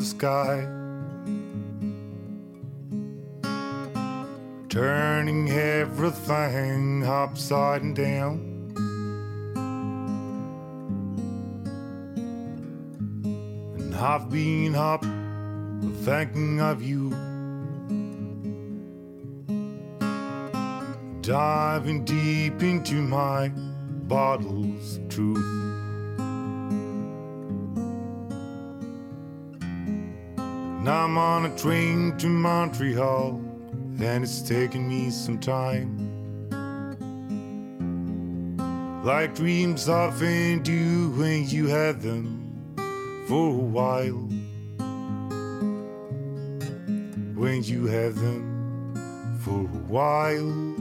sky. Turning everything upside down. And I've been up thinking of you. Diving deep into my bottles of truth. And I'm on a train to Montreal, and it's taking me some time. Like dreams often do when you have them for a while. When you have them for a while.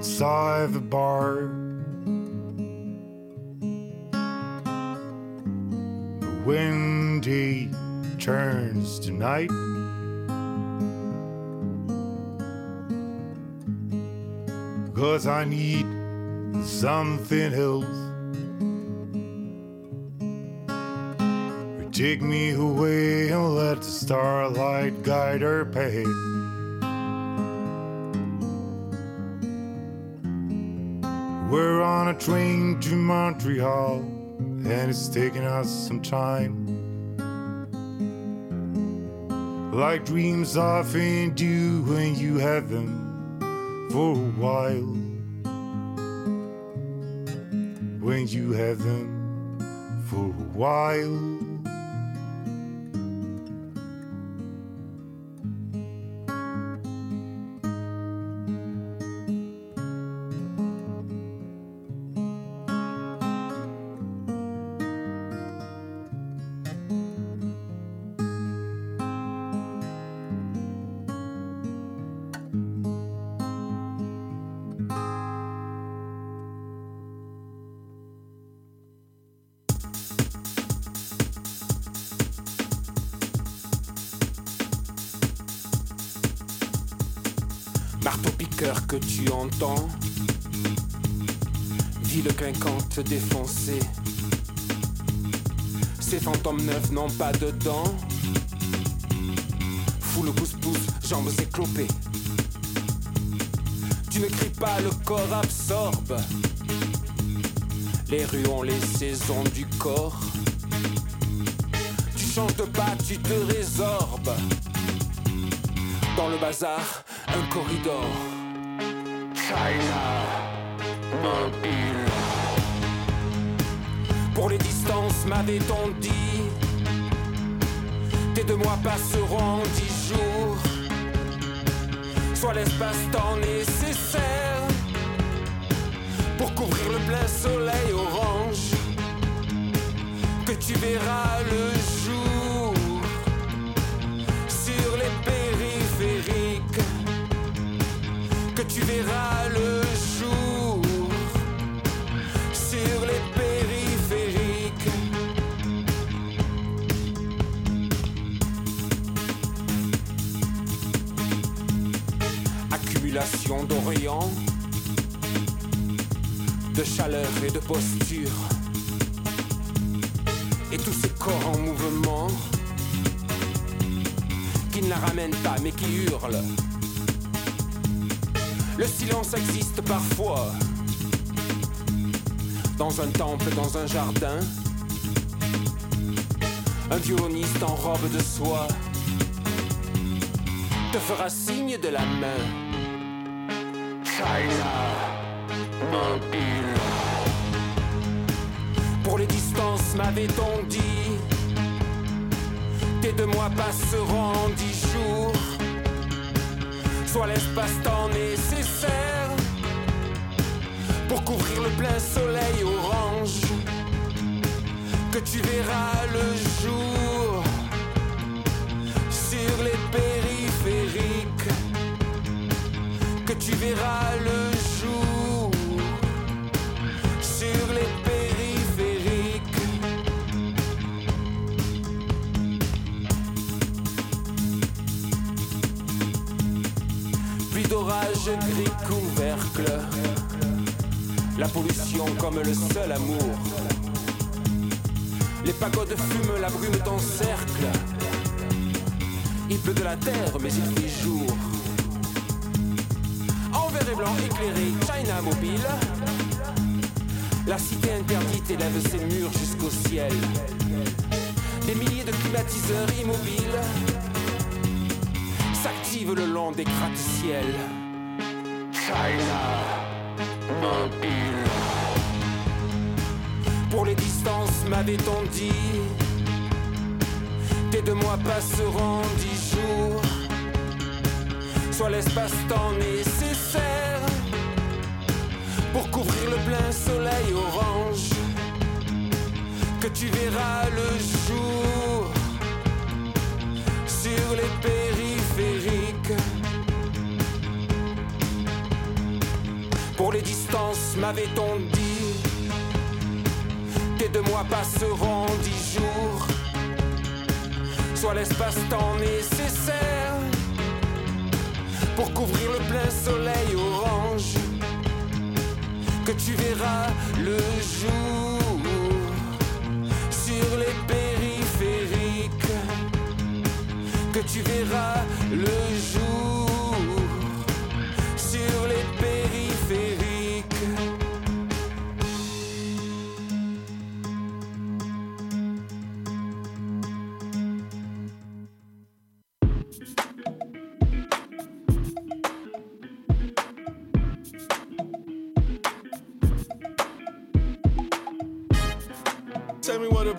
Outside the bar. The windy turns to night. Cause I need something else. Take me away and let the starlight guide our path. A train to Montreal, and it's taking us some time. Like dreams often do when you have them for a while. When you have them for a while. Clinquante défoncée. Ces fantômes neufs n'ont pas de dents. Fous le pouce-pouce, jambes éclopées. Tu ne cries pas, le corps absorbe. Les rues ont les saisons du corps. Tu chantes pas, tu te résorbes. Dans le bazar, un corridor. China, mobile. Pour les distances, m'avait-on dit Tes deux mois passeront dix jours. Soit l'espace-temps nécessaire pour couvrir le plein soleil orange que tu verras le jour sur les périphériques que tu verras le jour Accumulation d'Orient, de chaleur et de posture, et tous ces corps en mouvement qui ne la ramènent pas mais qui hurlent. Le silence existe parfois. Dans un temple, dans un jardin. Un violoniste en robe de soie te fera signe de la main. Pour les distances, m'avait-on dit Tes deux mois passeront en dix jours. Soit l'espace-temps nécessaire pour couvrir le plein soleil orange que tu verras le jour sur les périphériques tu verras le jour sur les périphériques puis d'orage gris couvercle la pollution comme le seul amour les pagodes fument, la brume t'encercle. Il pleut de la terre, mais il fait jour. Blanc éclairé, China mobile. La cité interdite élève ses murs jusqu'au ciel. Des milliers de climatiseurs immobiles s'activent le long des gratte-ciel. China mobile. Pour les distances, m'avait-on dit Tes deux mois passeront dix jours. Soit l'espace-temps nécessaire pour couvrir le plein soleil orange que tu verras le jour sur les périphériques. Pour les distances, m'avait-on dit tes deux mois passeront dix jours. Soit l'espace-temps nécessaire pour couvrir le plein soleil orange que tu verras le jour sur les périphériques que tu verras le jour sur les périphériques.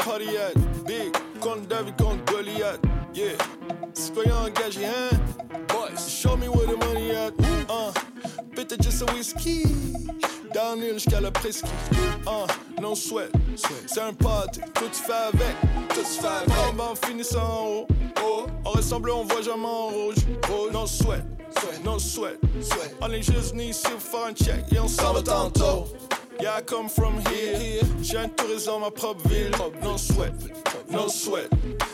At. Big, contre David, contre Goliath. Yeah. Citoyen engagé, hein? Boys, show me where the money at. Uh, peut-être juste un whisky. Downhill jusqu'à la presqu'île. Uh, no sweat. C'est un party, tout se fait avec. Tout se fait avec. En finissant en haut. Oh. On ressemble, on voit jamais en rouge. rouge. No sweat. No sweat. sweat. On est juste venu ici pour faire un check. Et on s'en va tantôt. Yeah, I come from here. J'ai un touriste dans ma propre ville. No sweat, no sweat.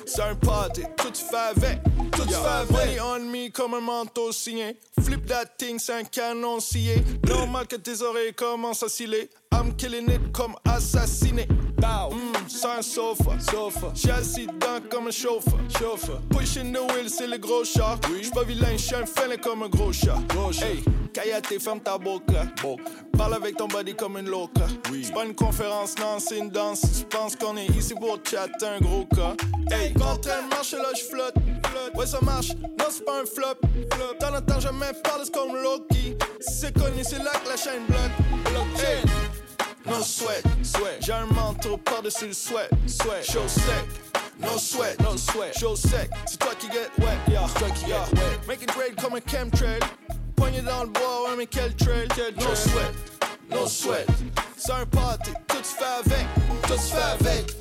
C'est un party, tout fait avec. Tout fait avec. Money on me comme un manteau signé. Flip that thing, c'est un canon scié. Normal que tes oreilles commencent à sciller. I'm killing it comme assassiné. Bow, mm, un sofa. sofa. J'ai assis dedans comme un chauffeur. chauffeur. Pushing the wheel, c'est le gros chat. J'suis pas vilain, j'suis un fêlé comme un gros chat. Gros chat. Hey, Kayate, ferme ta boca. Parle avec ton body comme une loca. C'est pas une conférence, non, c'est une danse. Tu penses qu'on est ici pour chatter un gros cas. Hey, de marcher là, j'flotte. Ouais, ça marche, non, c'est pas un flop. Dans le temps, jamais parle, comme Loki. C'est connu, c'est là que la chaîne bloque. Hey, no sweat, sweat. J'ai un manteau par-dessus le sweat, sweat. Show sec. No sweat, no sweat. Show sec. C'est toi qui get wet, yeah. C'est toi qui get wet. Make it rain comme un chemtrail. Poignet dans le bois, ouais, mais quel trail, quel No sweat, no sweat. C'est un party, tout se fait avec, tout se fait avec.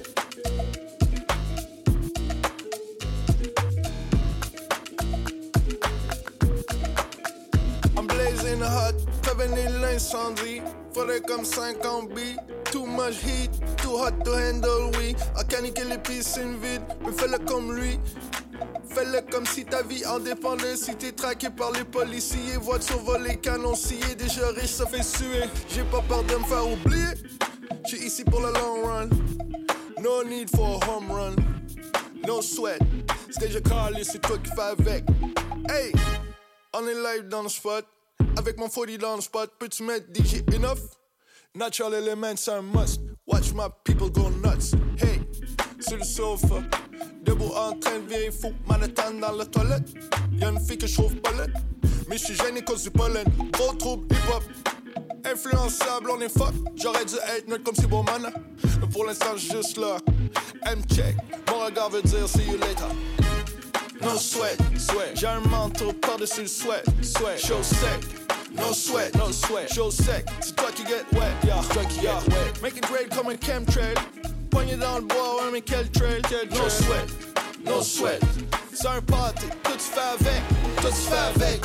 I'm blazing hot, prévenir l'incendie. Faudrait comme 50 billes. Too much heat, too hot to handle, oui. À caniquer les piscines vides, mais fais-le comme lui. Fais-le comme si ta vie en dépendait. Si t'es traqué par les policiers, voiture volée, canon scié. Déjà riche, ça fait suer. J'ai pas peur de me faire oublier. J'suis ici pour le long run. No need for a home run. No sweat. C'est déjà calé, c'est toi qui fais avec. Hey, on est live dans le spot. Avec mon 40 dans le spot, peux-tu mettre DJ enough? Natural element, c'est un must. Watch my people go nuts. Hey, sur le sofa. Debout en train de virer fou. Manhattan dans la toilette. Y'a une fille que je trouve. Mais je suis gêné cause du pollen. Gros trouble hip-hop. Influençable, on est fuck. J'aurais dû être neutre comme si bon man. Mais pour l'instant, juste là. M-check. Mon regard veut dire see you later. No sweat, sweat. J'ai un manteau par-dessus le sweat, sweat. Show sec. No sweat, no sweat. Show sec. C'est toi qui get wet, yeah. Toi qui get wet. Make it great comme un chemtrail. Poigné dans le bois, ouais, mais quel trail, quel. No sweat, no sweat. C'est un party, tout se fait avec, tout se fait avec.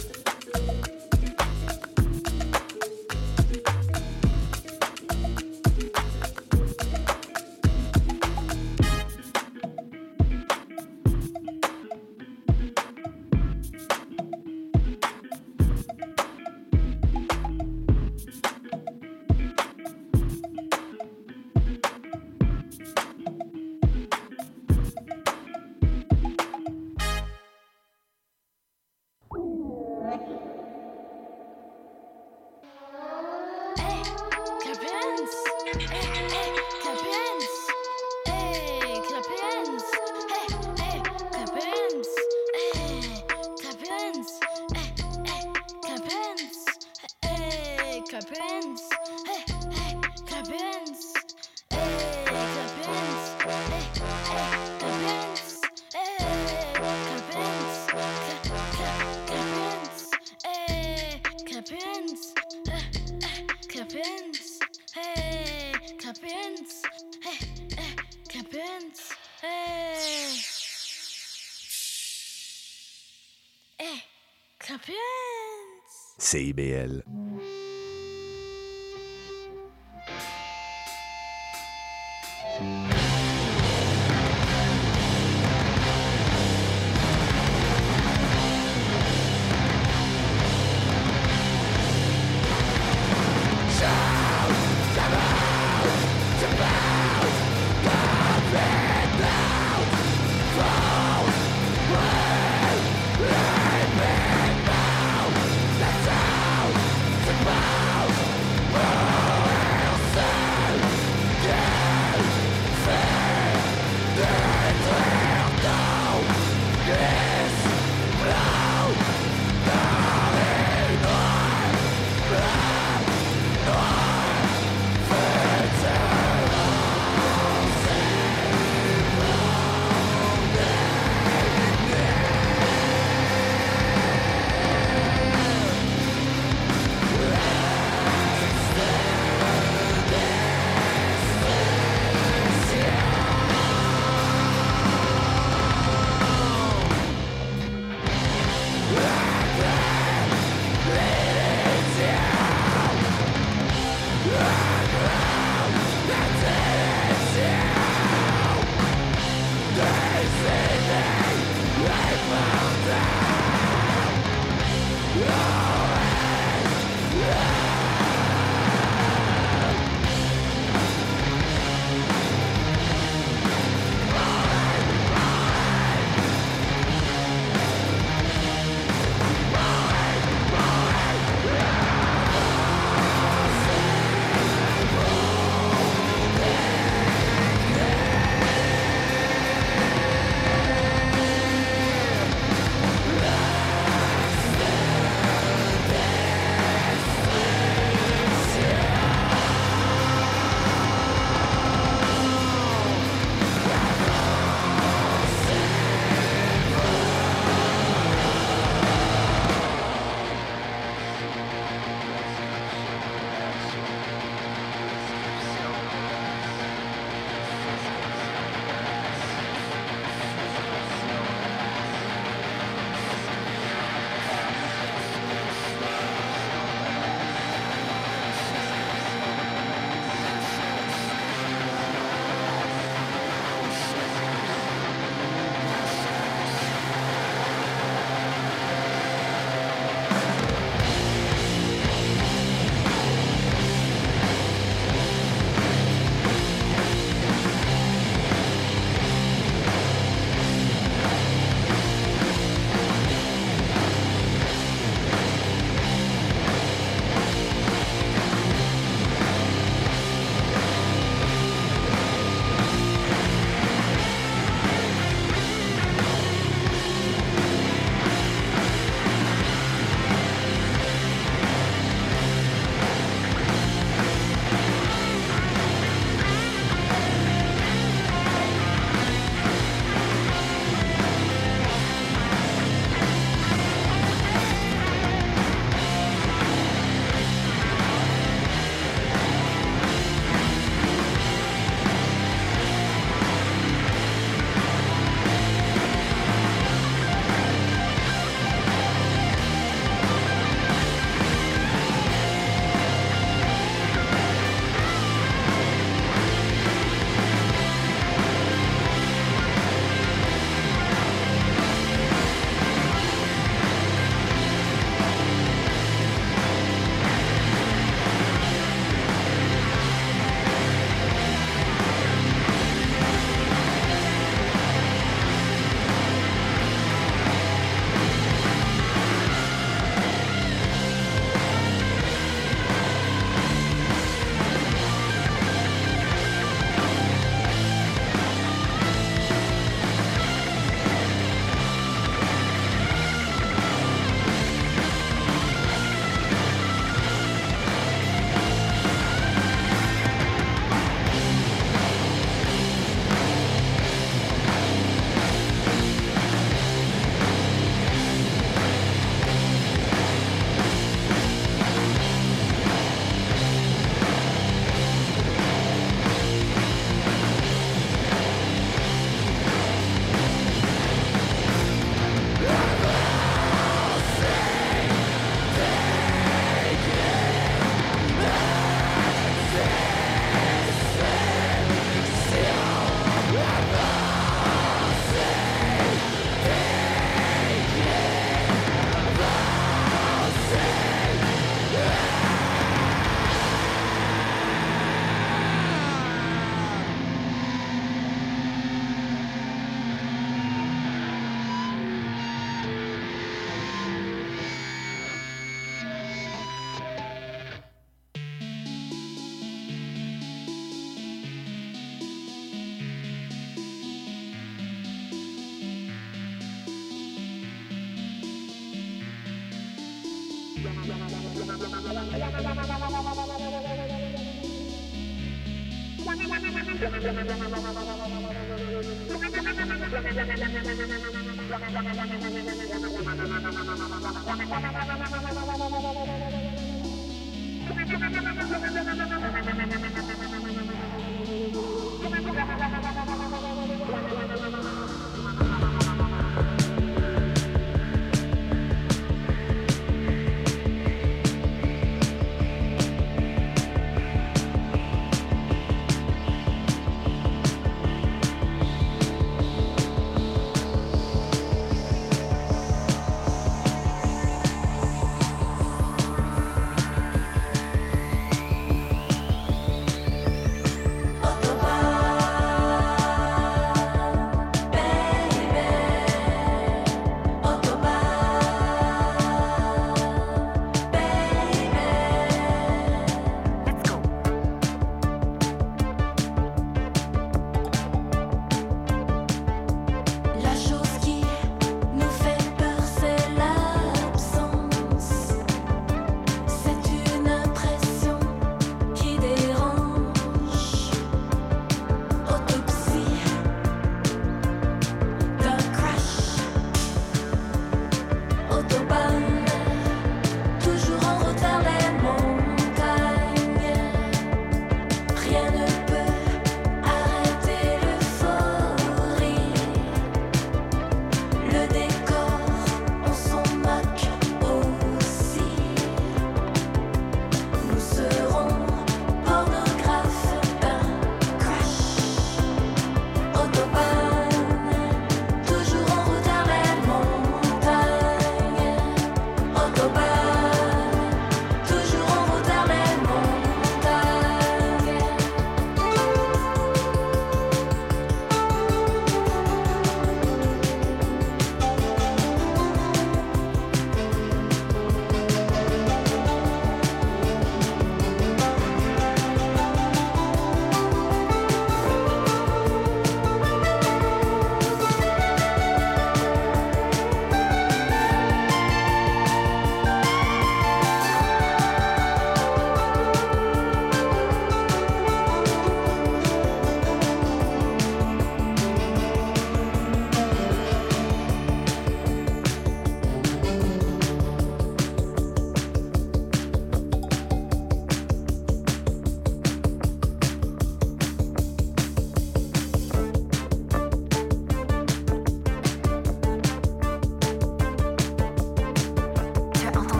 CIBL.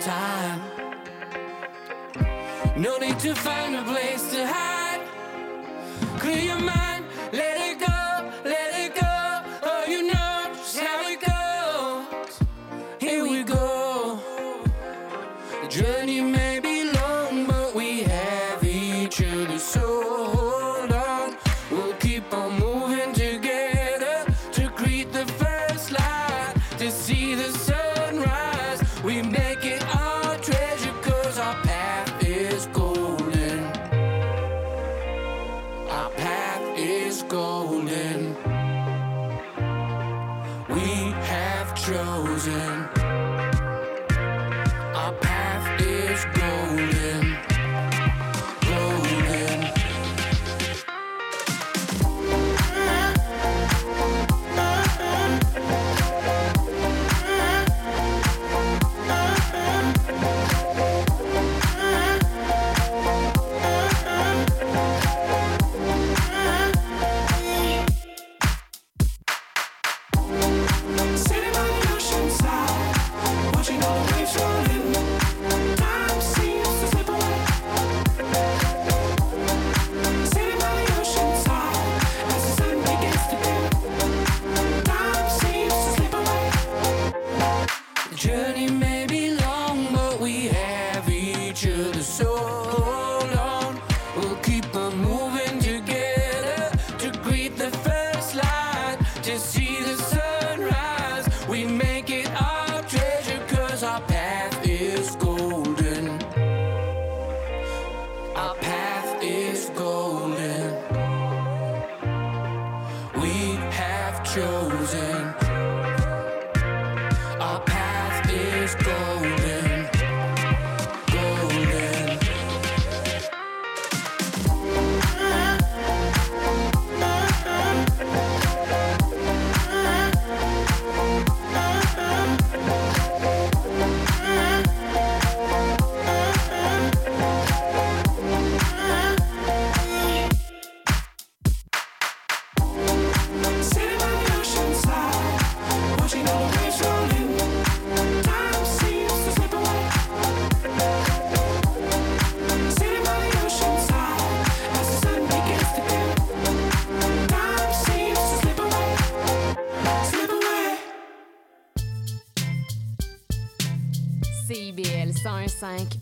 time. 5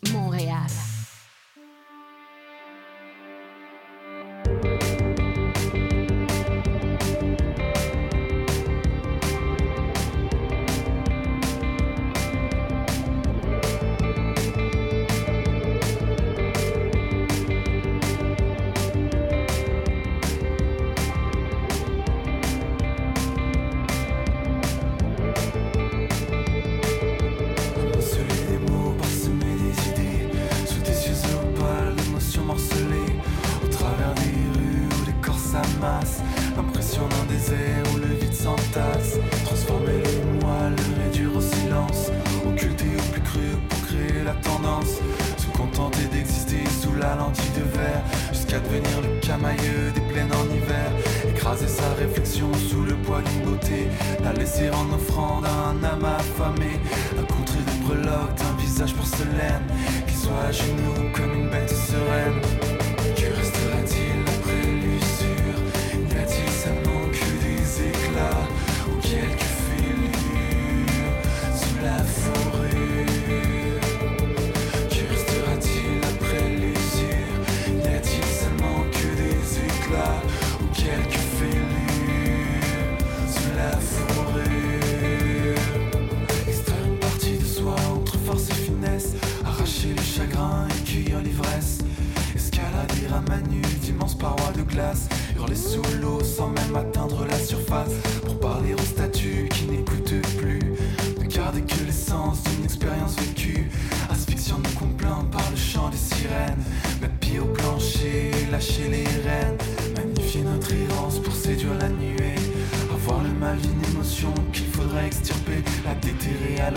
Le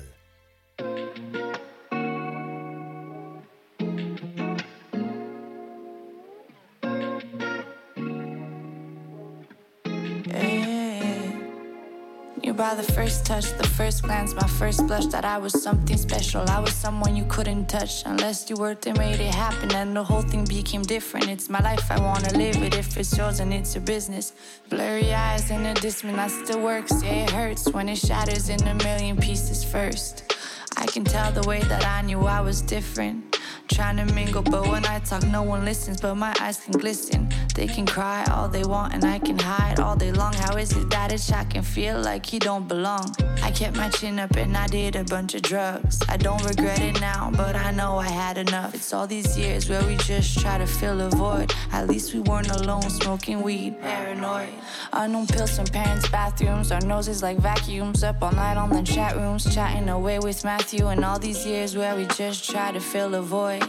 The first touch, the first glance, my first blush that I was something special. I was someone you couldn't touch unless you worked and made it happen. And the whole thing became different. It's my life, I wanna live it. If it's yours and it's your business. Blurry eyes in the distance, I still works. Yeah, it hurts when it shatters in a million pieces first. I can tell the way that I knew I was different. Trying to mingle, but when I talk, no one listens. But my eyes can glisten. They can cry all they want, and I can hide all day long. How is it that it's I can feel like he don't belong? I kept my chin up and I did a bunch of drugs. I don't regret it now, but I know I had enough. It's all these years where we just try to fill a void. At least we weren't alone smoking weed, paranoid. Unknown pills from parents' bathrooms, our noses like vacuums. Up all night on the chat rooms, chatting away with Matthew. And all these years where we just try to fill a void.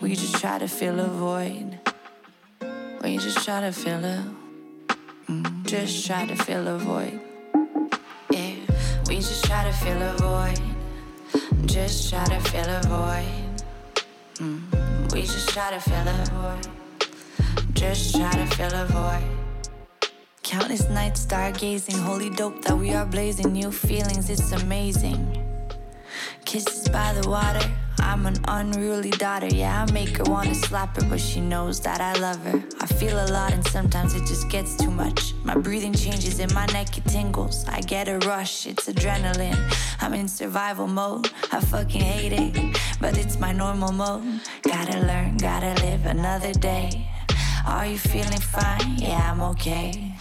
We just try to fill a void. We just try to fill a. Mm, just try to fill a void. Yeah, we just try to fill a void. Just try to fill a void. Mm, we just try to fill a void. Just try to fill a void. Countless nights stargazing, holy dope that we are blazing. New feelings, it's amazing. Kisses by the water. I'm an unruly daughter, yeah, I make her wanna slap her, but she knows that I love her. I feel a lot and sometimes it just gets too much. My breathing changes and my neck, it tingles. I get a rush, it's adrenaline. I'm in survival mode, I fucking hate it, but it's my normal mode. Gotta learn, gotta live another day. Are you feeling fine? Yeah, I'm okay.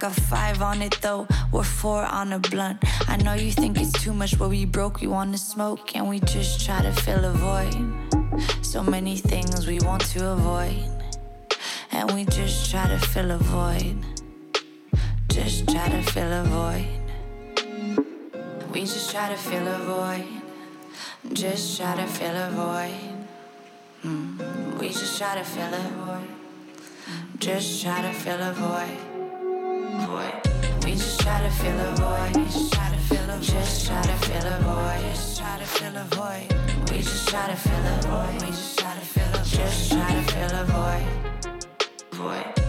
Got five on it though, we're four on a blunt. I know you think it's too much, but we broke, we wanna smoke, and we just try to fill a void. So many things we want to avoid, and we just try to fill a void. Just try to fill a void. We just try to fill a void. Just try to fill a void. Mm. We just try to fill a void. Just try to fill a void. We just try to fill a void. Just try to fill a. Just try to fill a void. Just try to fill a void. We just try to fill a void. We just try to fill a Just try to fill a void. Void.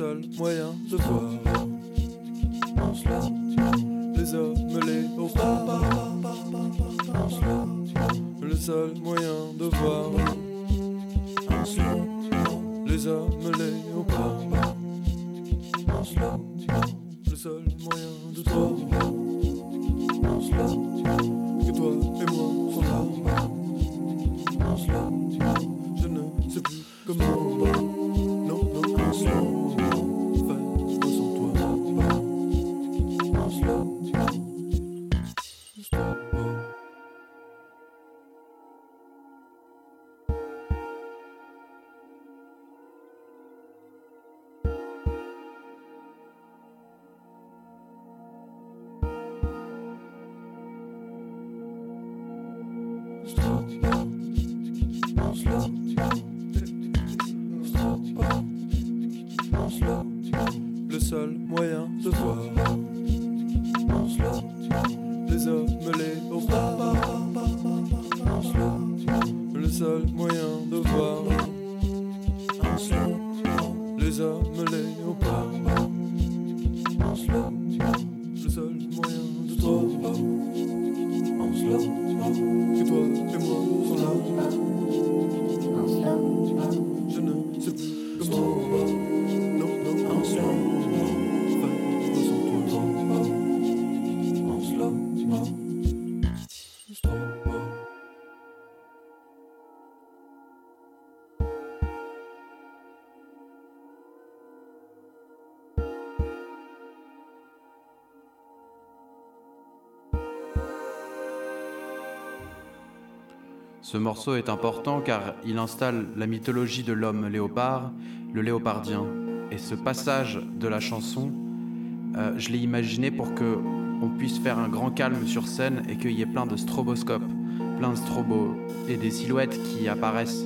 Seul moyen de voir les hommes, les léopards. Le seul moyen de voir les hommes, les léopards. Le seul moyen de toi que toi et moi sommes. Je ne sais plus comment. Ce morceau est important car il installe la mythologie de l'homme léopard, le léopardien. Et ce passage de la chanson, euh, je l'ai imaginé pour que on puisse faire un grand calme sur scène et qu'il y ait plein de stroboscopes, plein de strobos et des silhouettes qui apparaissent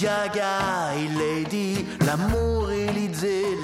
Gaga et Lady, l'amour et l'idylle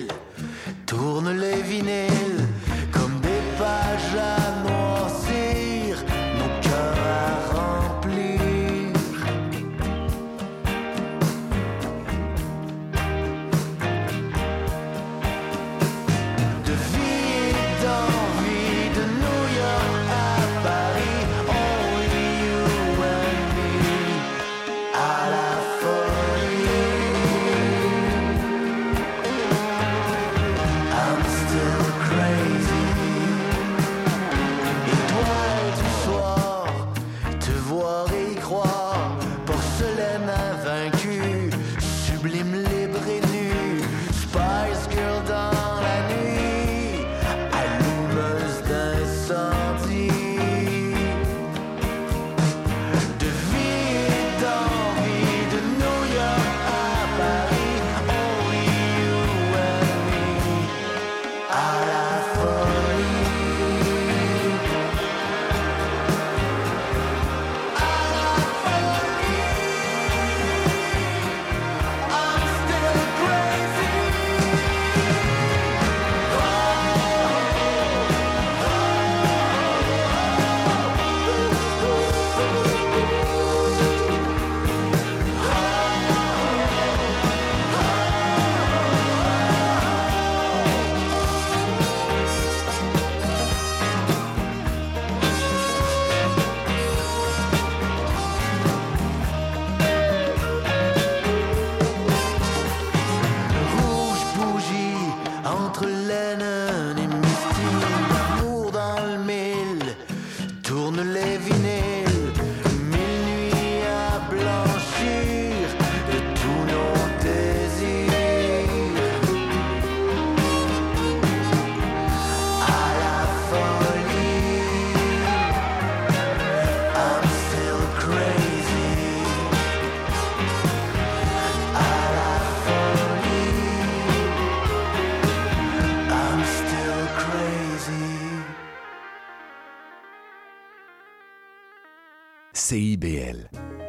CIBL.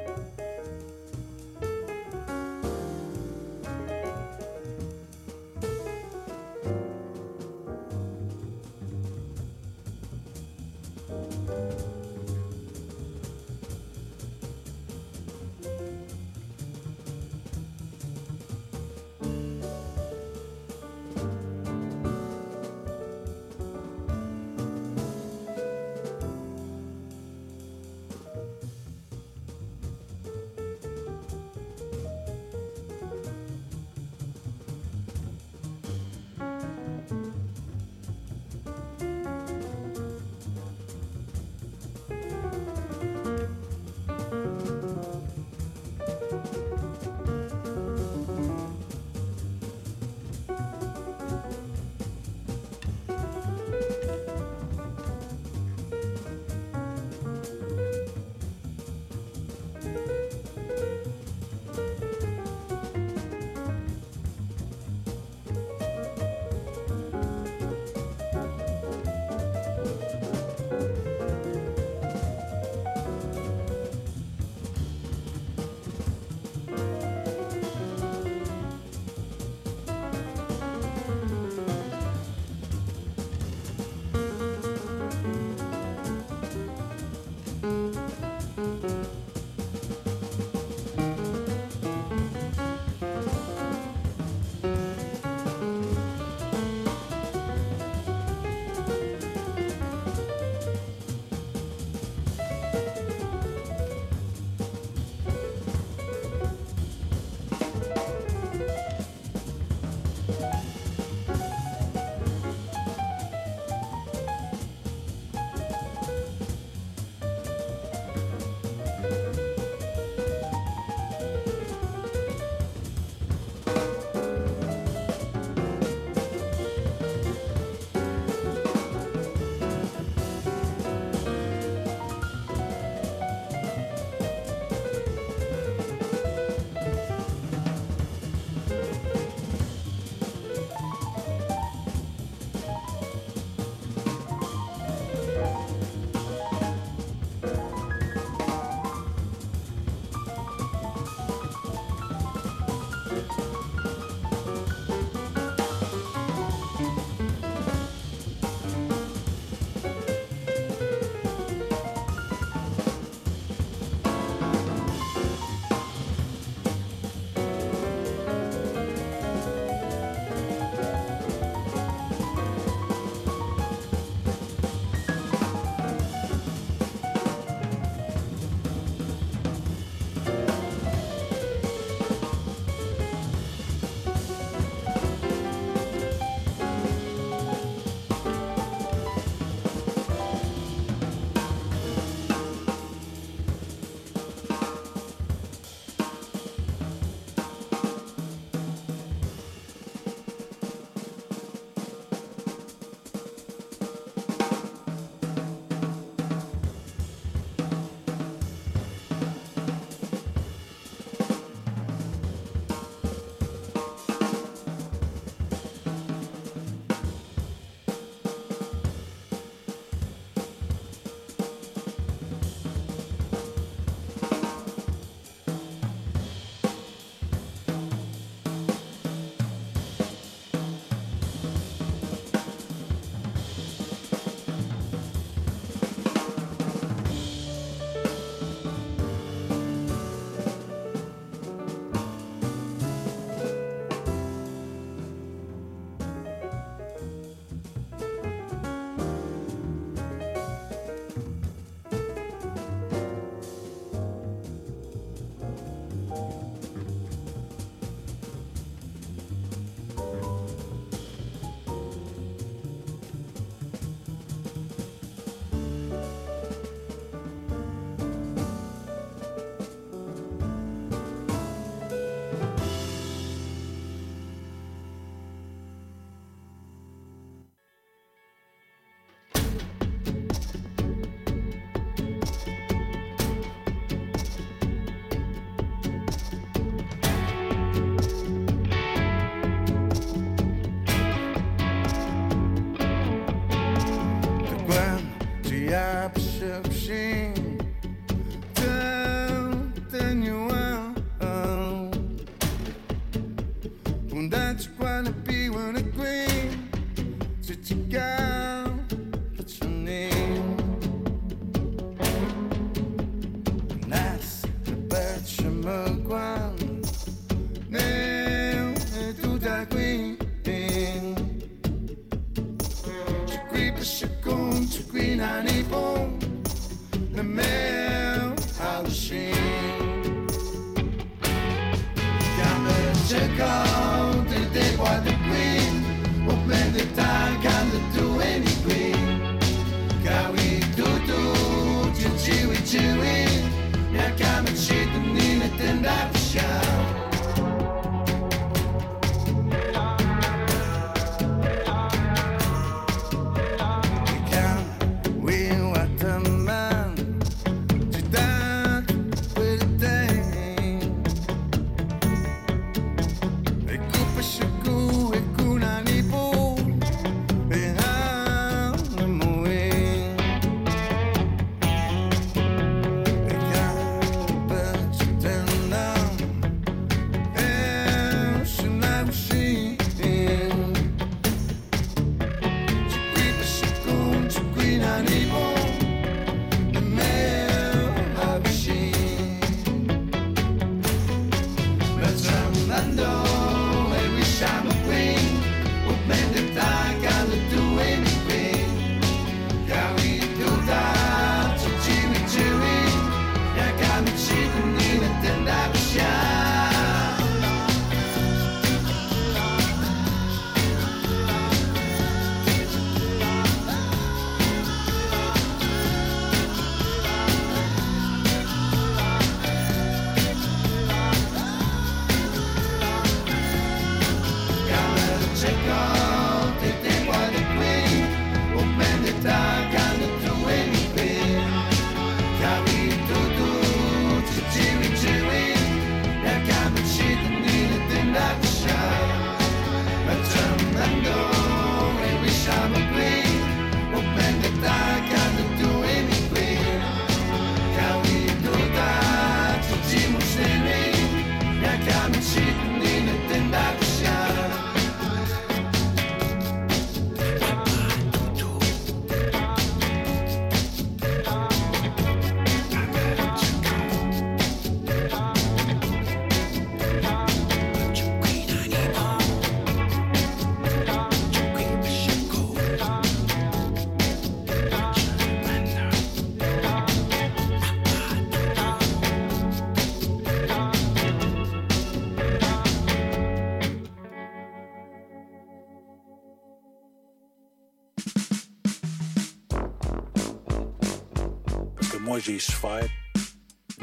j'ai souffert,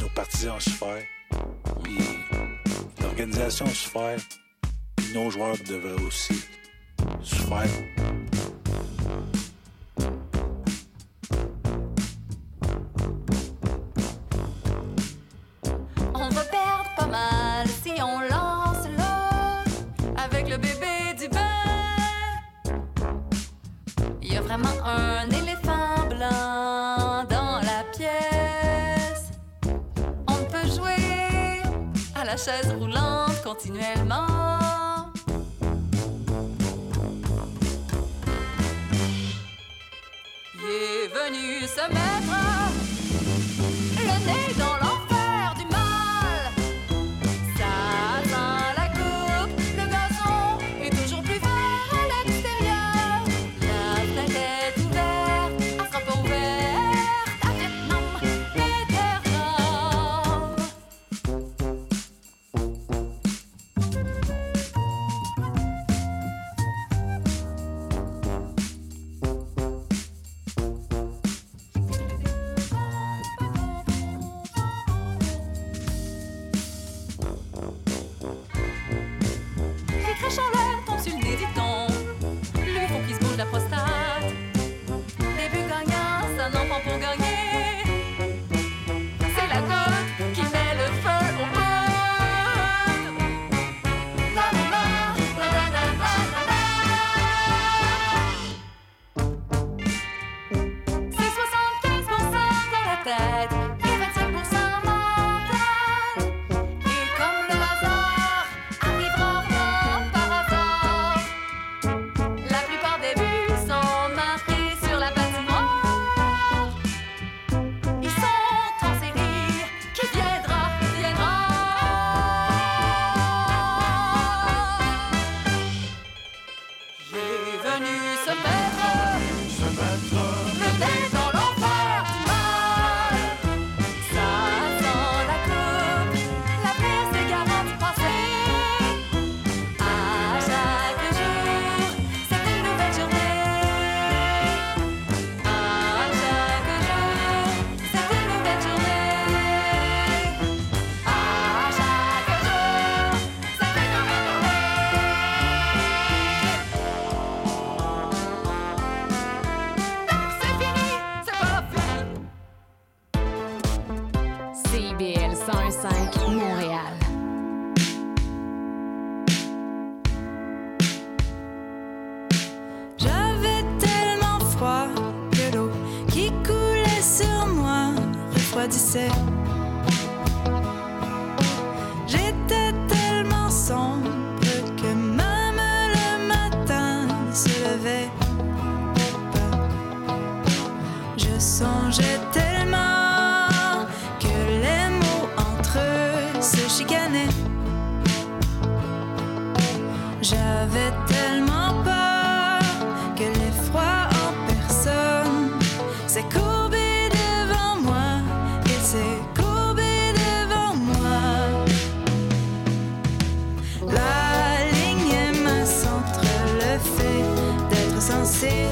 nos partisans ont souffert, puis l'organisation a souffert, puis nos joueurs devraient aussi souffert. pode ser. see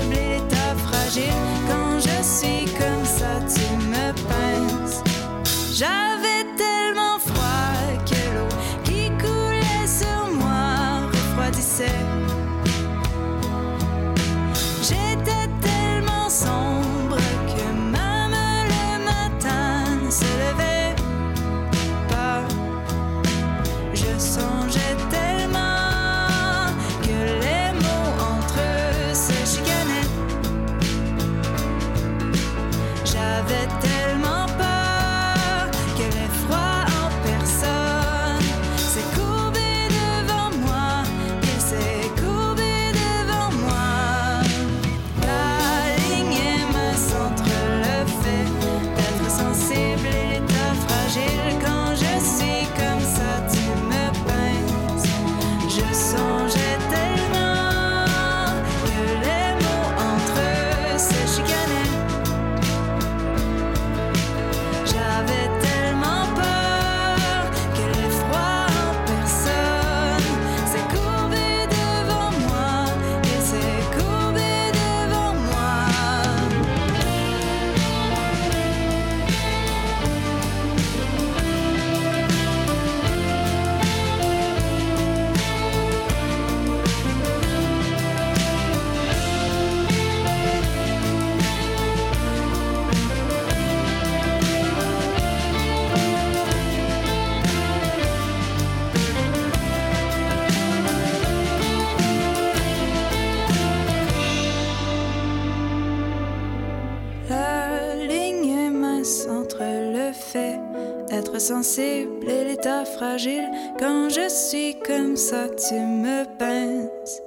ça, tu me pinces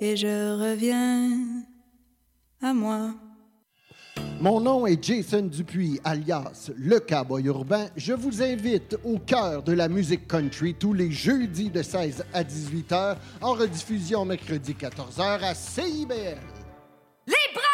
et je reviens à moi. Mon nom est Jason Dupuis, alias Le Cowboy Urbain. Je vous invite au cœur de la musique country tous les jeudis de 16 à 18 h, en rediffusion mercredi 14 h à CIBL. De force!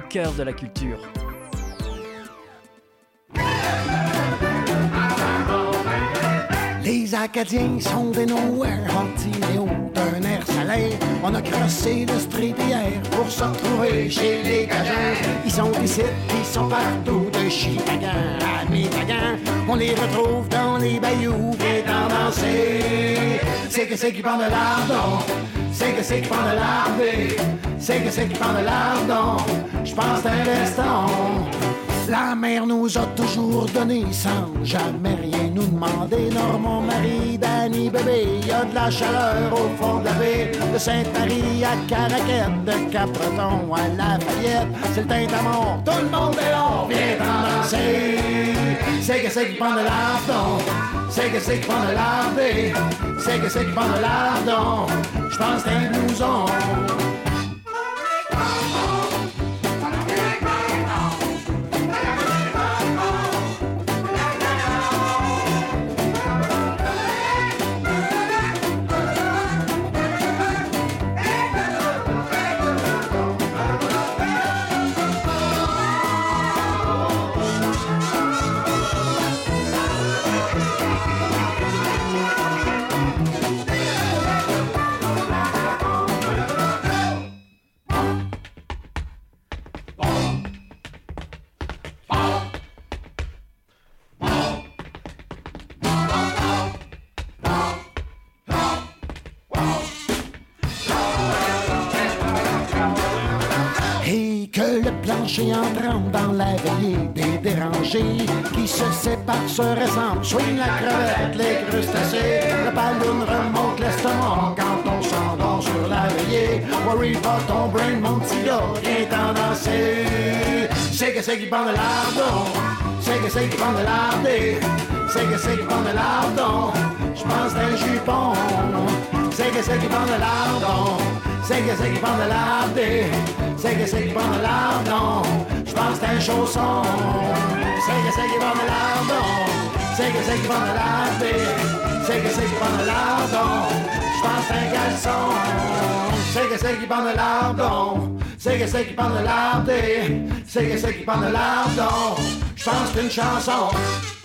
Cœur de la culture. Les Acadiens sont des nowhere, Montigny d'un air salé. On a crossé le street hier pour se retrouver chez les Cajuns. Ils sont ici, ils sont partout, de Chicago à Michigan. On les retrouve dans les bayous et dans danser. C'est que c'est qui prend de lardon, c'est que c'est qui prend de lardé, c'est que c'est qui prend de lardon. Je pense veston. La mère nous a toujours donné sans jamais rien nous demander. Nord, mon mari, Danny, bébé, y a de la chaleur au fond de la baie. De Sainte-Marie à Caraquette, de Cap-Breton à Lafayette. C'est le mort, tout le monde est là, viens en danser. C'est que c'est qui prend de lardon, c'est que c'est qui prend de lardé, c'est que c'est qui prend de lardon. Je pense que c'est un blouson. Branchés entrant dans la veillée des dérangés qui se séparent, se ressemblent. Swing la crevette, les crustacés, le ballon remonte l'estomac quand on s'endort sur la veillée. Worry pas ton brain, mon petit gars, viens t'en danser. C'est que c'est qui prend de lardon, c'est que c'est qui prend de lardé, c'est que c'est qui prend de lardon. Je pense d'un jupon, c'est que c'est qui prend de lardon, c'est que c'est qui prend de lardé, c'est que c'est qui prend de lardon. Je pense d'un chausson, c'est que c'est qui prend de lardon, c'est que c'est qui prend de c'est que c'est qui prend de lardon. Je pense d'un caleçon, c'est que c'est qui prend de lardon, c'est que c'est qui prend de lardé, c'est que c'est qui prend de lardon. Je pense qu'une chanson.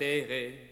La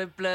Sur les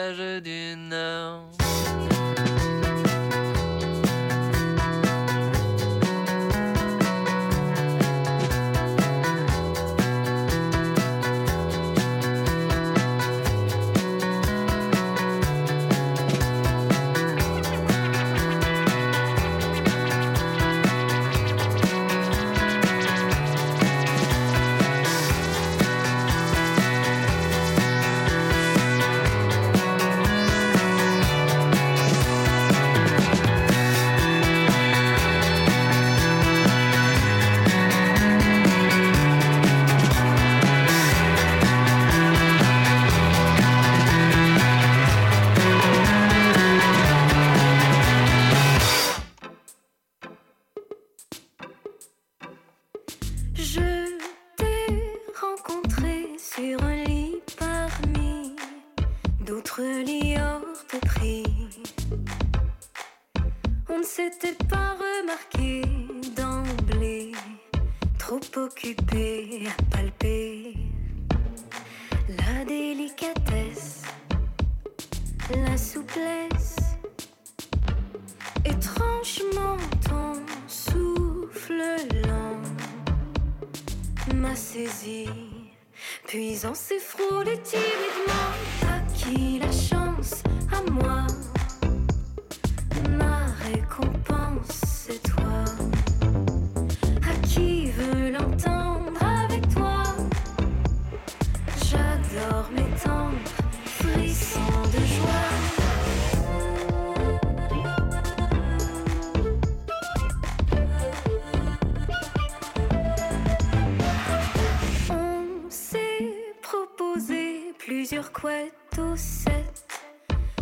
couettes au 7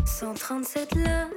137 la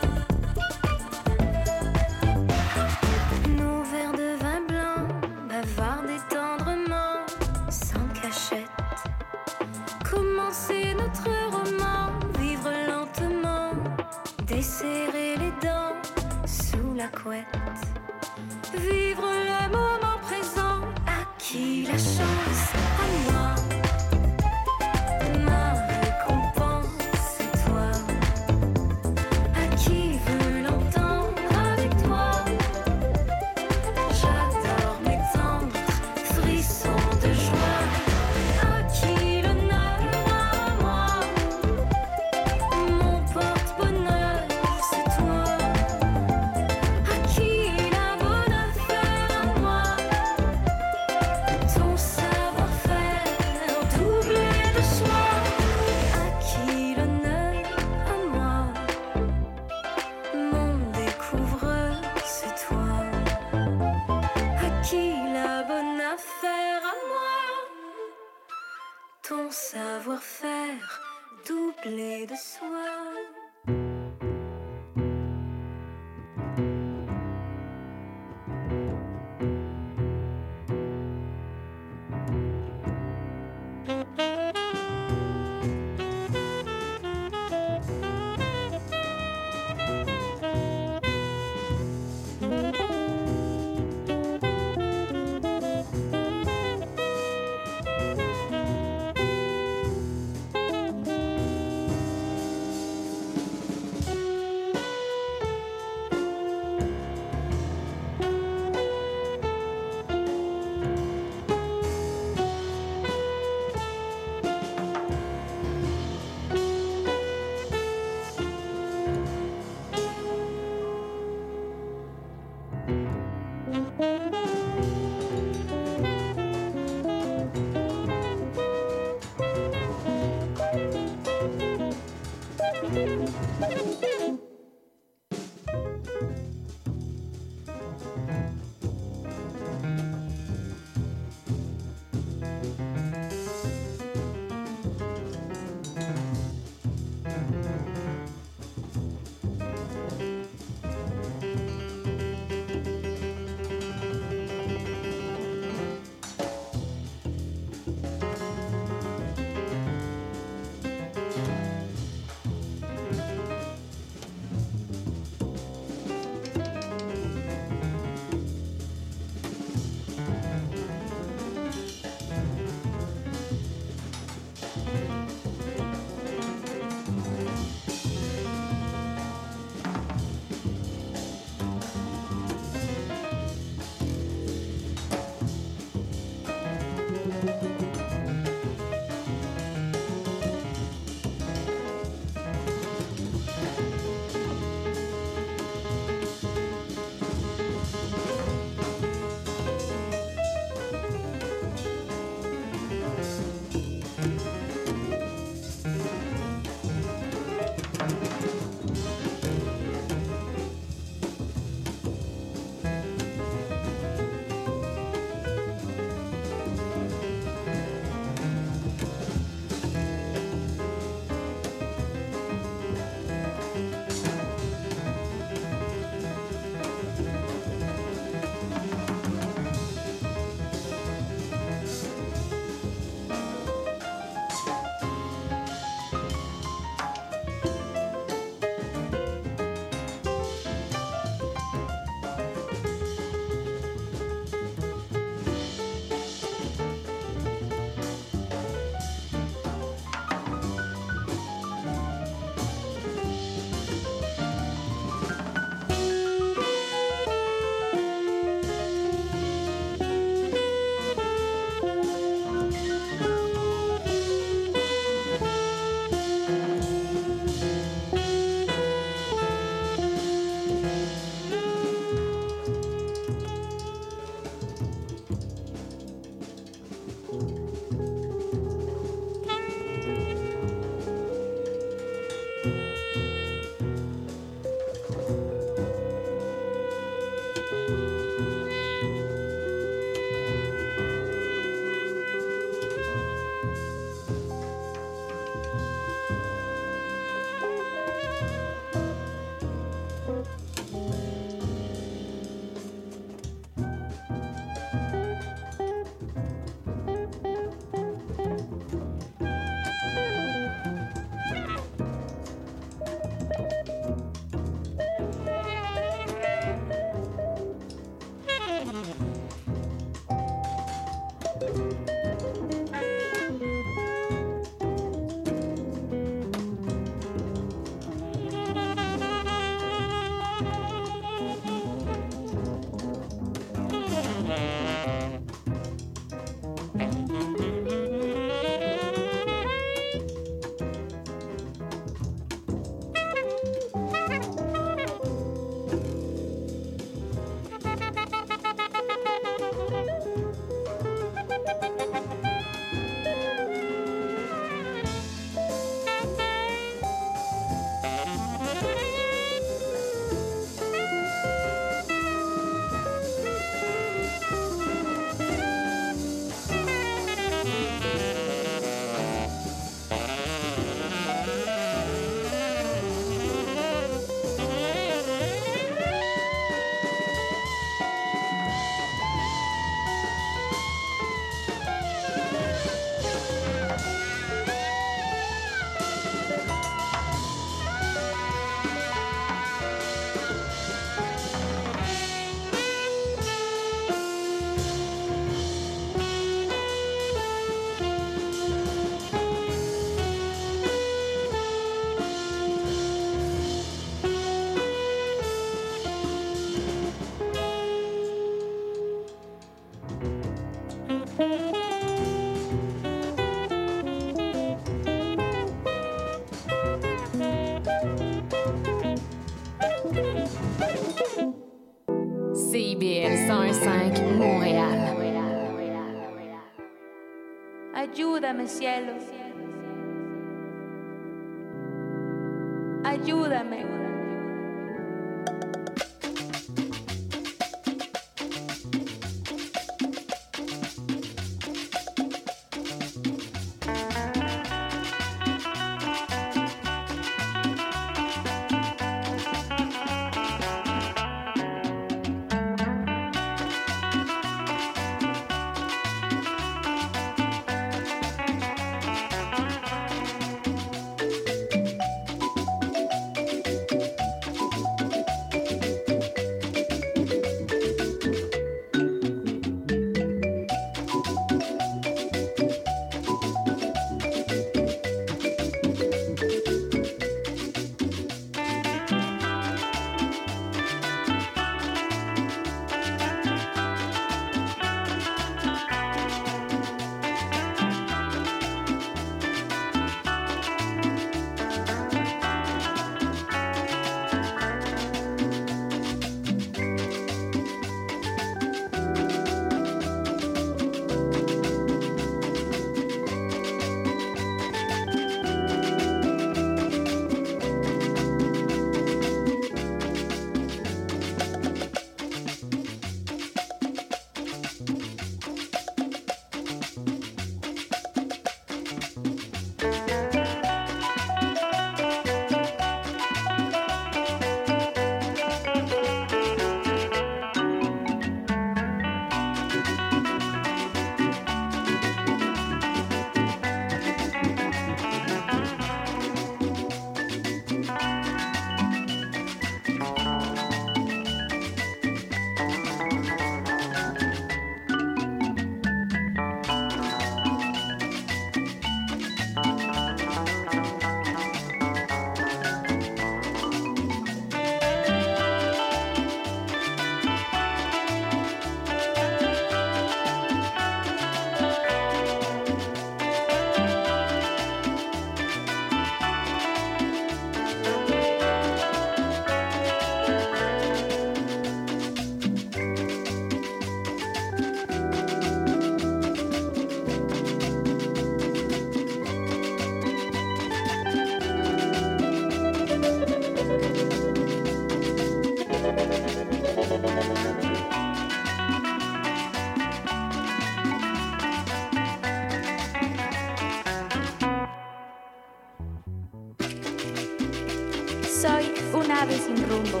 Soy un ave sin rumbo,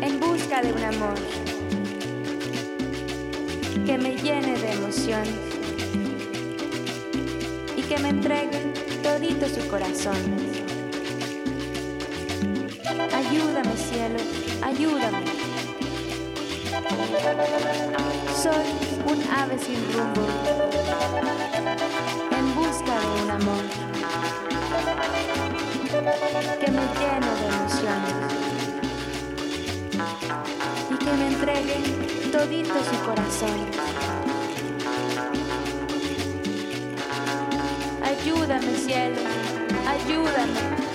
en busca de un amor que me llene de emoción y que me entregue todito su corazón. Ayúdame, cielo, ayúdame. Soy un ave sin rumbo, en busca de un amor que me llene de emociones y que me entregue todito su corazón. Ayúdame, cielo, ayúdame.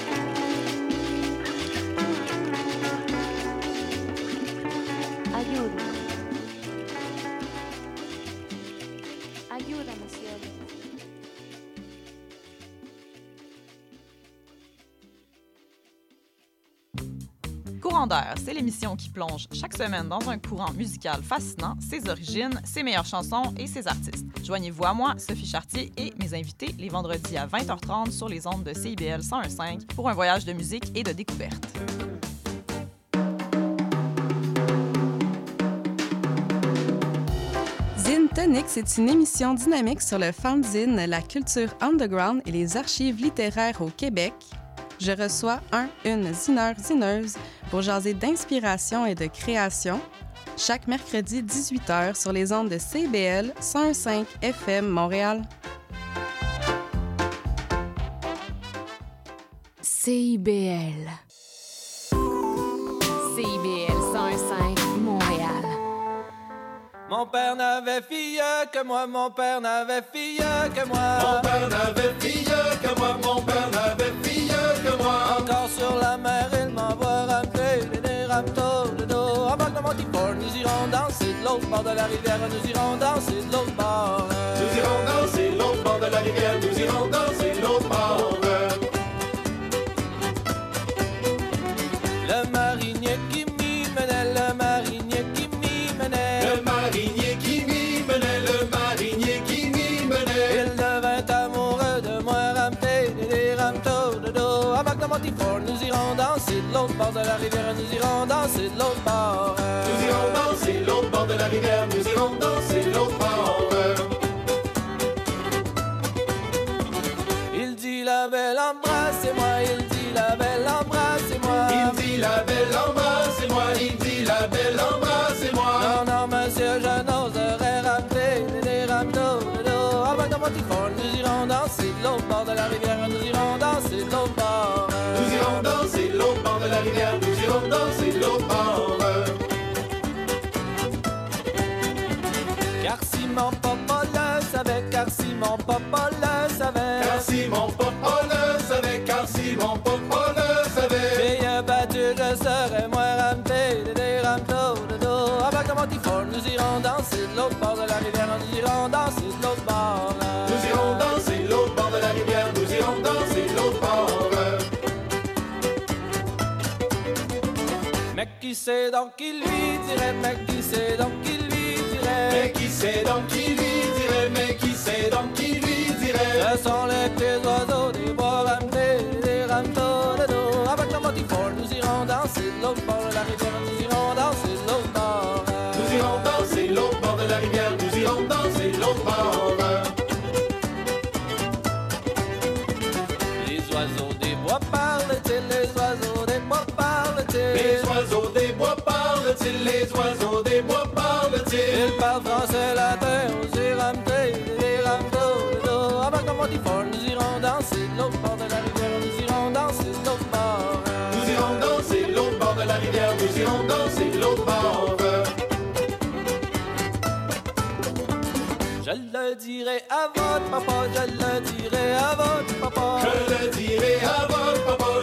Qui plonge chaque semaine dans un courant musical fascinant, ses origines, ses meilleures chansons et ses artistes. Joignez-vous à moi, Sophie Chartier et mes invités les vendredis à 20h30 sur les ondes de CIBL 101.5 pour un voyage de musique et de découverte. Zine Tonic, c'est une émission dynamique sur le fanzine, la culture underground et les archives littéraires au Québec. Je reçois un, une zineur, zineuse pour jaser d'inspiration et de création chaque mercredi 18h sur les ondes de CBL 105 FM Montréal. CIBL. Mon père n'avait fille que moi, mon père n'avait fille que moi. Mon père n'avait fille que moi, mon père n'avait fille que moi. Encore sur la mer, il m'envoie ramener les raptos de dos. En bas de mon Montifor, nous irons danser de l'autre bord de la rivière, nous irons danser de l'autre bord. Nous irons danser de l'autre bord de la rivière, nous irons danser de l'autre bord. l'autre bord de la rivière, nous irons danser de l'autre bord. Nous irons danser l'autre bord de la rivière, nous irons danser. papa le savait. Car si mon papa le savait, car si mon papa le savait. Fille battue, je serais moi ramté, dédé ramto, dodo. Avec un antiphone, nous irons danser de l'autre bord de la rivière, nous irons danser de l'autre bord. Nous irons danser de l'autre bord de la rivière, nous irons danser de l'autre bord. Là. Mec, qui sait donc qui lui dirait, mec, qui sait donc qui mais qui sait donc qui lui dirait, mais qui sait donc qui lui dirait, Je le dirai à votre papa, je le dirai à votre papa. Je le dirai à votre papa.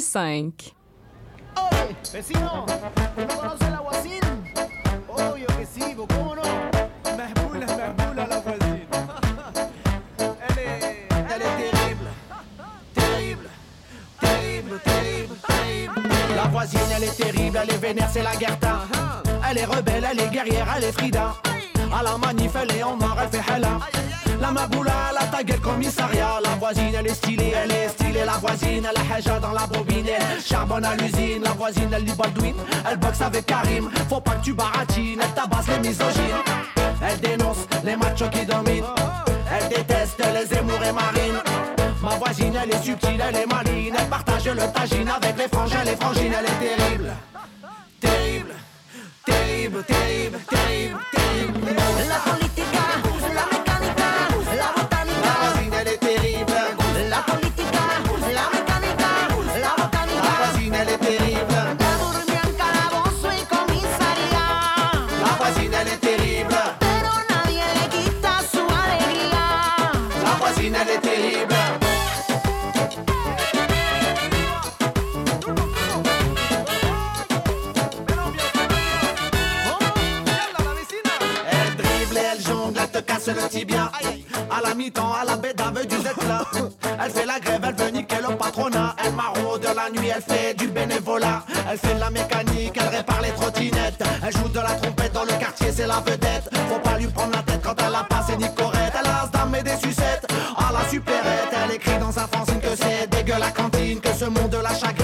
5. La. Elle est... Terrible. Voisine, elle est terrible, elle est vénère, c'est la Gerta. Elle est rebelle, elle est guerrière, elle est Frida. À la manif, elle est en. La maboula, la ta le commissariat. La voisine elle est stylée, elle est stylée. La voisine elle a haja dans la bobine. Charbonne à l'usine, la voisine elle dit Baldwin. Elle boxe avec Karim, faut pas que tu baratines. Elle tabasse les misogynes. Elle dénonce les machos qui dominent. Elle déteste les émours et marines Ma voisine elle est subtile, elle est maline. Elle partage le tagine avec les frangins, les frangines. Elle est terrible, terrible, terrible, terrible, terrible. de la chagrin.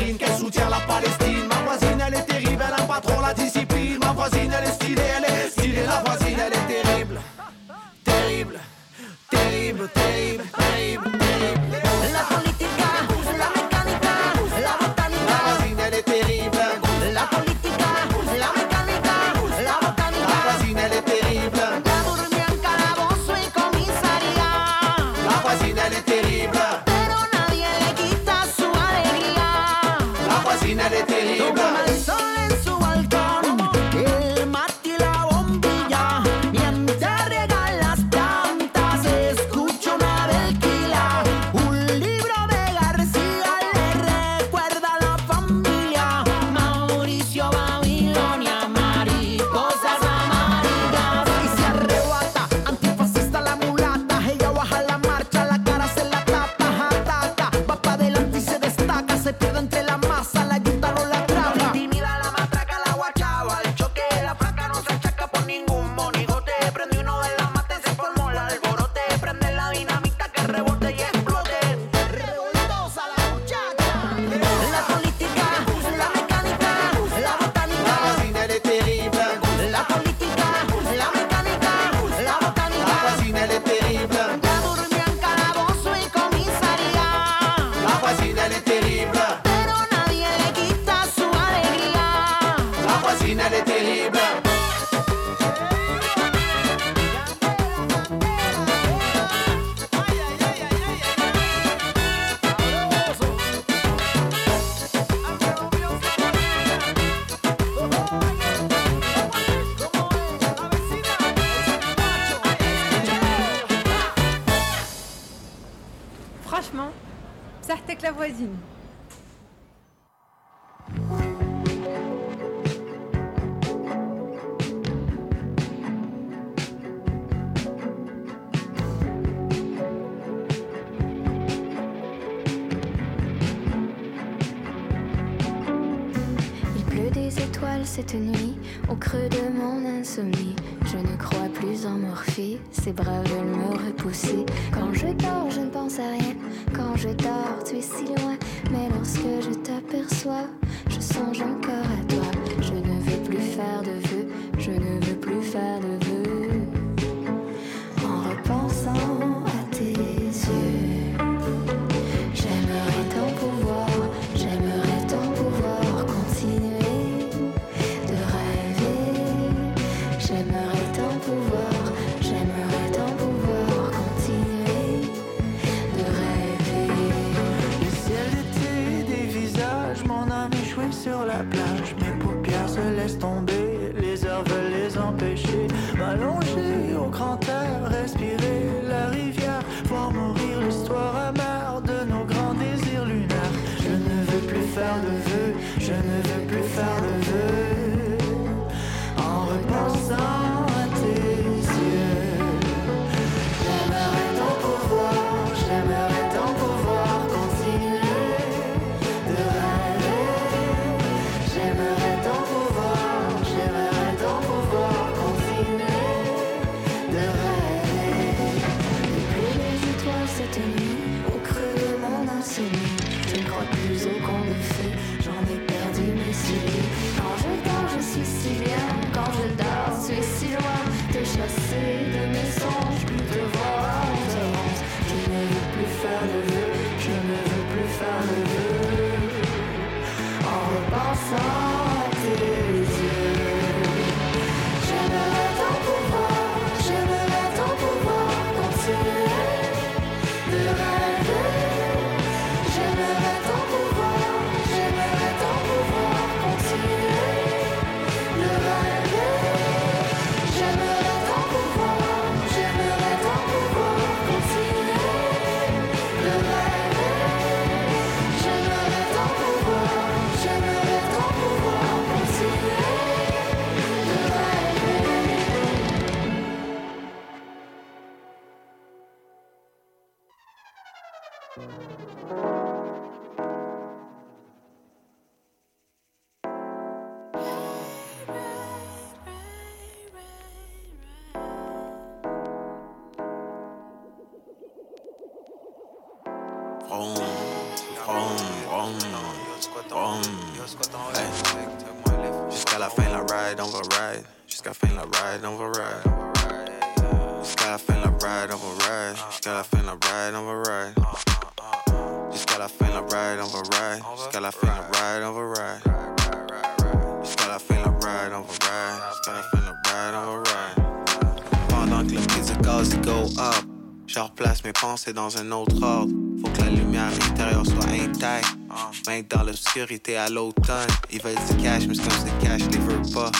L'obscurité à l'automne, ils veulent du cash, mais comme le cash les veut pas.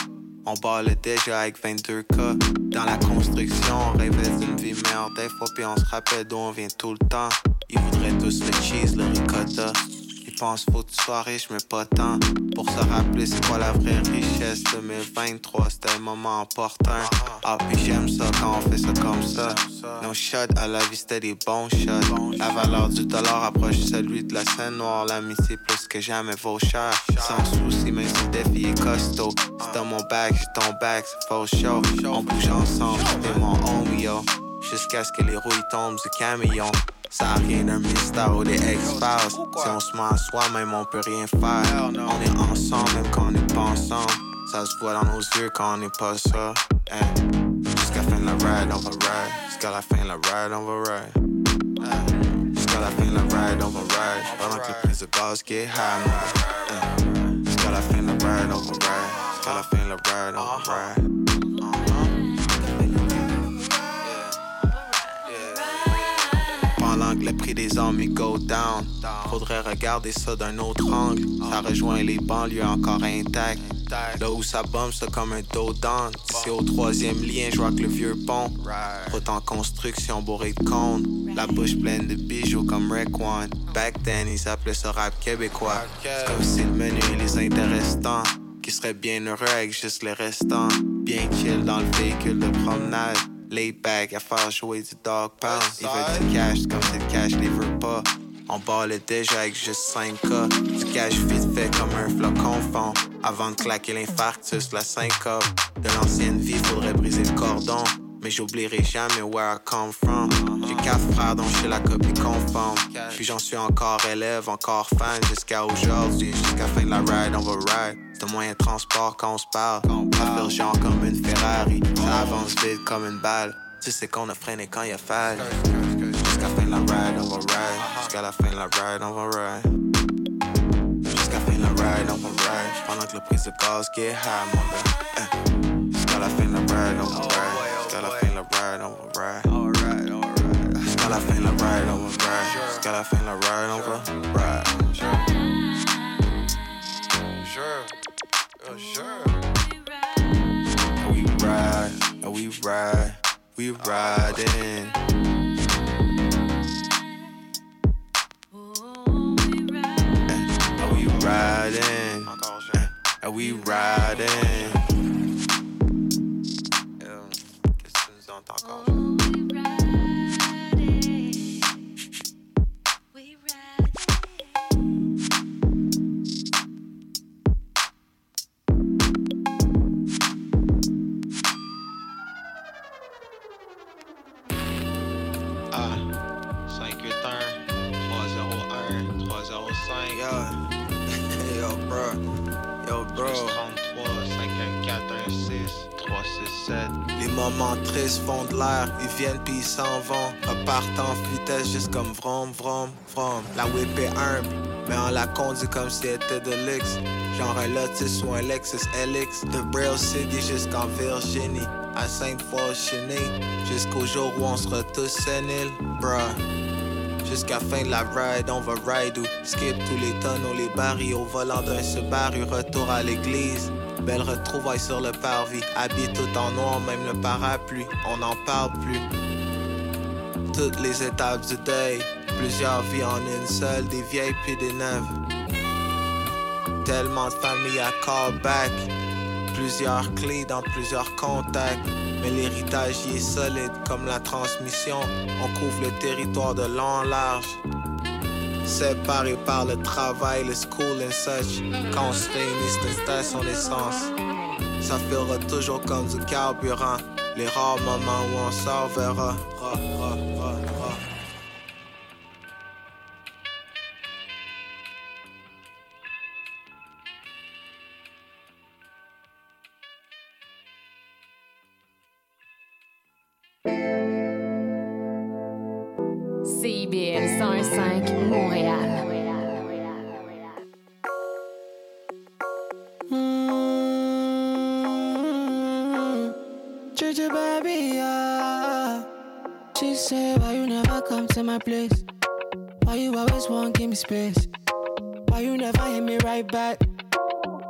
On le déjà avec 22K. Dans la construction, on rêvait d'une vie meilleure des fois, puis on se rappelle d'où on vient tout le temps. Ils voudraient tous le cheese, le ricotta. Ils pensent faut que tu sois riche, mais pas tant. Pour se rappeler, c'est quoi la vraie richesse? 2023, c'était un moment important. Ah, puis j'aime ça quand on fait ça comme ça. Nos shots à la vie, c'était des bons shots. La valeur du dollar approche celui de la scène noire. L'amitié plus que jamais vaut cher. Sans souci, même si défi est costaud. C'est dans mon bac, j'ai ton bac, c'est faux show. On bouge ensemble, t'es mon homie, yo. Jusqu'à ce que les rouilles tombent du camion. Ça a rien d'un mystère ou des X-Files. Si on se ment à soi-même, on peut rien faire. On est ensemble, même quand on n'est pas ensemble. Ça se voit dans nos yeux quand on n'est pas ça. Hey. Jusqu'à la fin de la ride, on va ride. Jusqu'à la fin de la ride, on va ride. Hey. Jusqu'à la fin de la ride, on va ride. Pendant que le prix de gaz get high. Hey. Jusqu'à la fin de la ride, on va ride. Jusqu'à la fin de la ride, on va ride. Le prix des hommes il go down, faudrait regarder ça d'un autre angle. Ça rejoint les banlieues encore intactes. Là où ça bombe, c'est comme un dos. C'est au troisième lien, je vois que le vieux pont. Route en construction bourré de cônes. La bouche pleine de bijoux comme One. Back then, ils appelaient ça rap québécois. C'est comme si le menu les intéressants. Qui seraient bien heureux avec juste les restants? Bien chill dans le véhicule de promenade. Lay back à faire jouer du dog pound. Ils veulent du cash comme si le cash les veut pas. On balle déjà avec juste 5K. Du cash vite fait comme un flocon fond. Avant de claquer l'infarctus, la syncope. De l'ancienne vie, faudrait briser le cordon. Mais j'oublierai jamais where I come from. J'ai quatre frères dont je suis la copie conforme. Puis j'en suis encore élève, encore fan jusqu'à aujourd'hui. Jusqu'à fin de la ride, on va ride. Un moyen de transport quand on se parle. Fait genre comme une Ferrari. Ça avance vite comme une balle. Tu sais qu'on a freiné quand il a fallu. Jusqu'à la fin de la ride, on va ride. Jusqu'à la fin de la ride, on va ride. Jusqu'à la fin de la ride, on va ride. Pendant que le prix de gaz get high, mon gars. Jusqu'à la fin de la ride, on va ride. Jusqu'à la fin de la ride, on va ride. Jusqu'à la fin de ride, on va ride. Jusqu'à la fin de la ride, on va ride. Sure. Oh, sure. We ride, we ride, we riding. Eh, and we riding, eh, and we riding. Moments tristes font de l'air, ils viennent puis ils s'en vont. Repartent en vitesse juste comme vrom, vrom, vrom. La whip est humble, mais on la conduit comme si elle était de luxe. Genre un Lotus ou un Lexus LX. De Braille City jusqu'en Virginie. À Sainte-Foy-Cheney. Jusqu'au jour où on sera tous séniles, bruh. Jusqu'à fin de la ride, on va ride ou skip tous les tonneaux, les barils au volant d'un Subaru, retour à l'église. Belle retrouvaille sur le parvis, habillé tout en noir, même le parapluie, on n'en parle plus. Toutes les étapes du deuil, plusieurs vies en une seule, des vieilles puis des neuves. Tellement de familles à callback, plusieurs clés dans plusieurs contacts. Mais l'héritage y est solide comme la transmission. On couvre le territoire de long en large. Séparés par le travail, le school and such. Quand on se réunit, station d'essence. Ça fera toujours comme du carburant. Les rares moments où on s'en verra. Ra, ra, ra, ra. To my place? Why you always want give me space? Why you never hit me right back?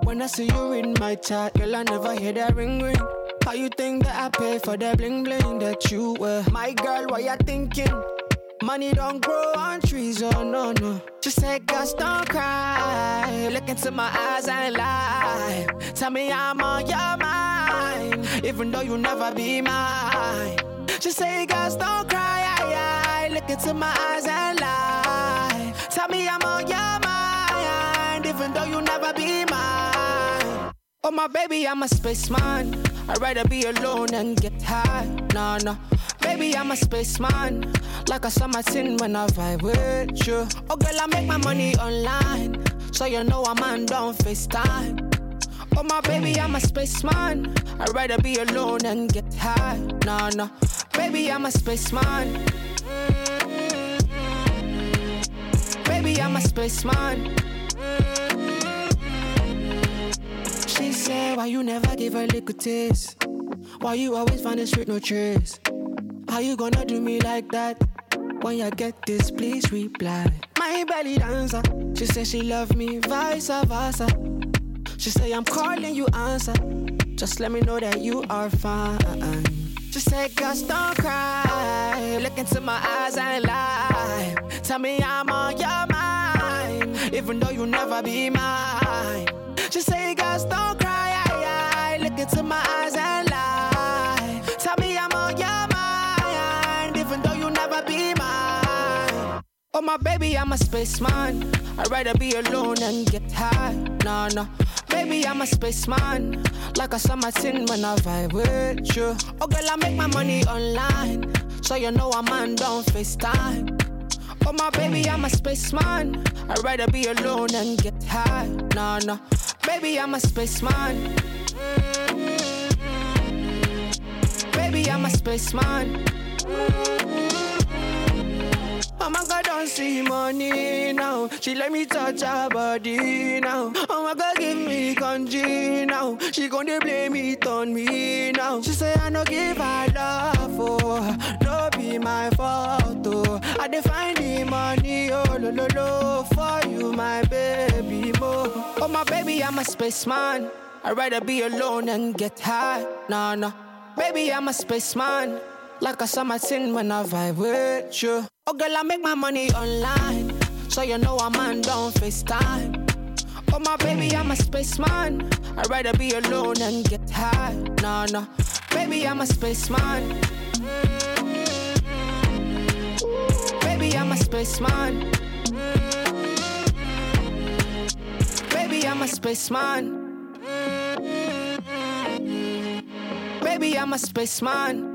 When I see you in my chat, girl, I never hear that ring ring. How you think that I pay for that bling bling that you wear? My girl, what you thinking? Money don't grow on trees, oh no, no. Just say, girls, don't cry. Look into my eyes and lie. Tell me I'm on your mind, even though you never be mine. Just say, girls, don't cry. Look into my eyes and lie. Tell me I'm on your mind, even though you'll never be mine. Oh, my baby, I'm a spaceman. I'd rather be alone and get high. No, no. Baby, I'm a spaceman. Like I saw my tin when I vibe with you. Oh, girl, I make my money online. So you know I'm on, don't FaceTime. Oh, my baby, I'm a spaceman. I'd rather be alone and get high. No, no. Baby, I'm a spaceman. I'm a spaceman. She said, Why you never give her little taste? Why you always find the street no trace? How you gonna do me like that? When you get this, please reply. My belly dancer. She said she love me, vice versa. She say I'm calling you answer. Just let me know that you are fine. She said, girls, don't cry. Look into my eyes and lie. Tell me I'm on your mind, even though you'll never be mine. She say, girls, don't cry. Look into my eyes and lie. Tell me I'm on your mind, even though you'll never be mine. Oh, my baby, I'm a spaceman. I'd rather be alone and get high. No, no. Baby, I'm a spaceman. Like a summer tin when I vibe with you. Oh, girl, I make my money online. So you know I'm on, don't FaceTime. Oh, my baby, I'm a spaceman. I'd rather be alone and get high. No, no. Baby, I'm a spaceman. Baby, I'm a spaceman. Oh my god, don't see money now. She let me touch her body now. Oh my god, give me country now. She gonna blame it on me now. She say I no give her love, oh, no be my fault, oh. I define the money, oh lo lo lo, for you, my baby mo. Oh my baby, I'm a spaceman. I'd rather be alone and get high, nah nah. Baby, I'm a spaceman. Like a summer tin when I vibe with you. Oh, girl, I make my money online. So you know I'm on, don't FaceTime. Oh, my baby, I'm a spaceman. I'd rather be alone and get high. No, no. Baby, I'm a spaceman. Baby, I'm a spaceman. Baby, I'm a spaceman. Baby, I'm a spaceman.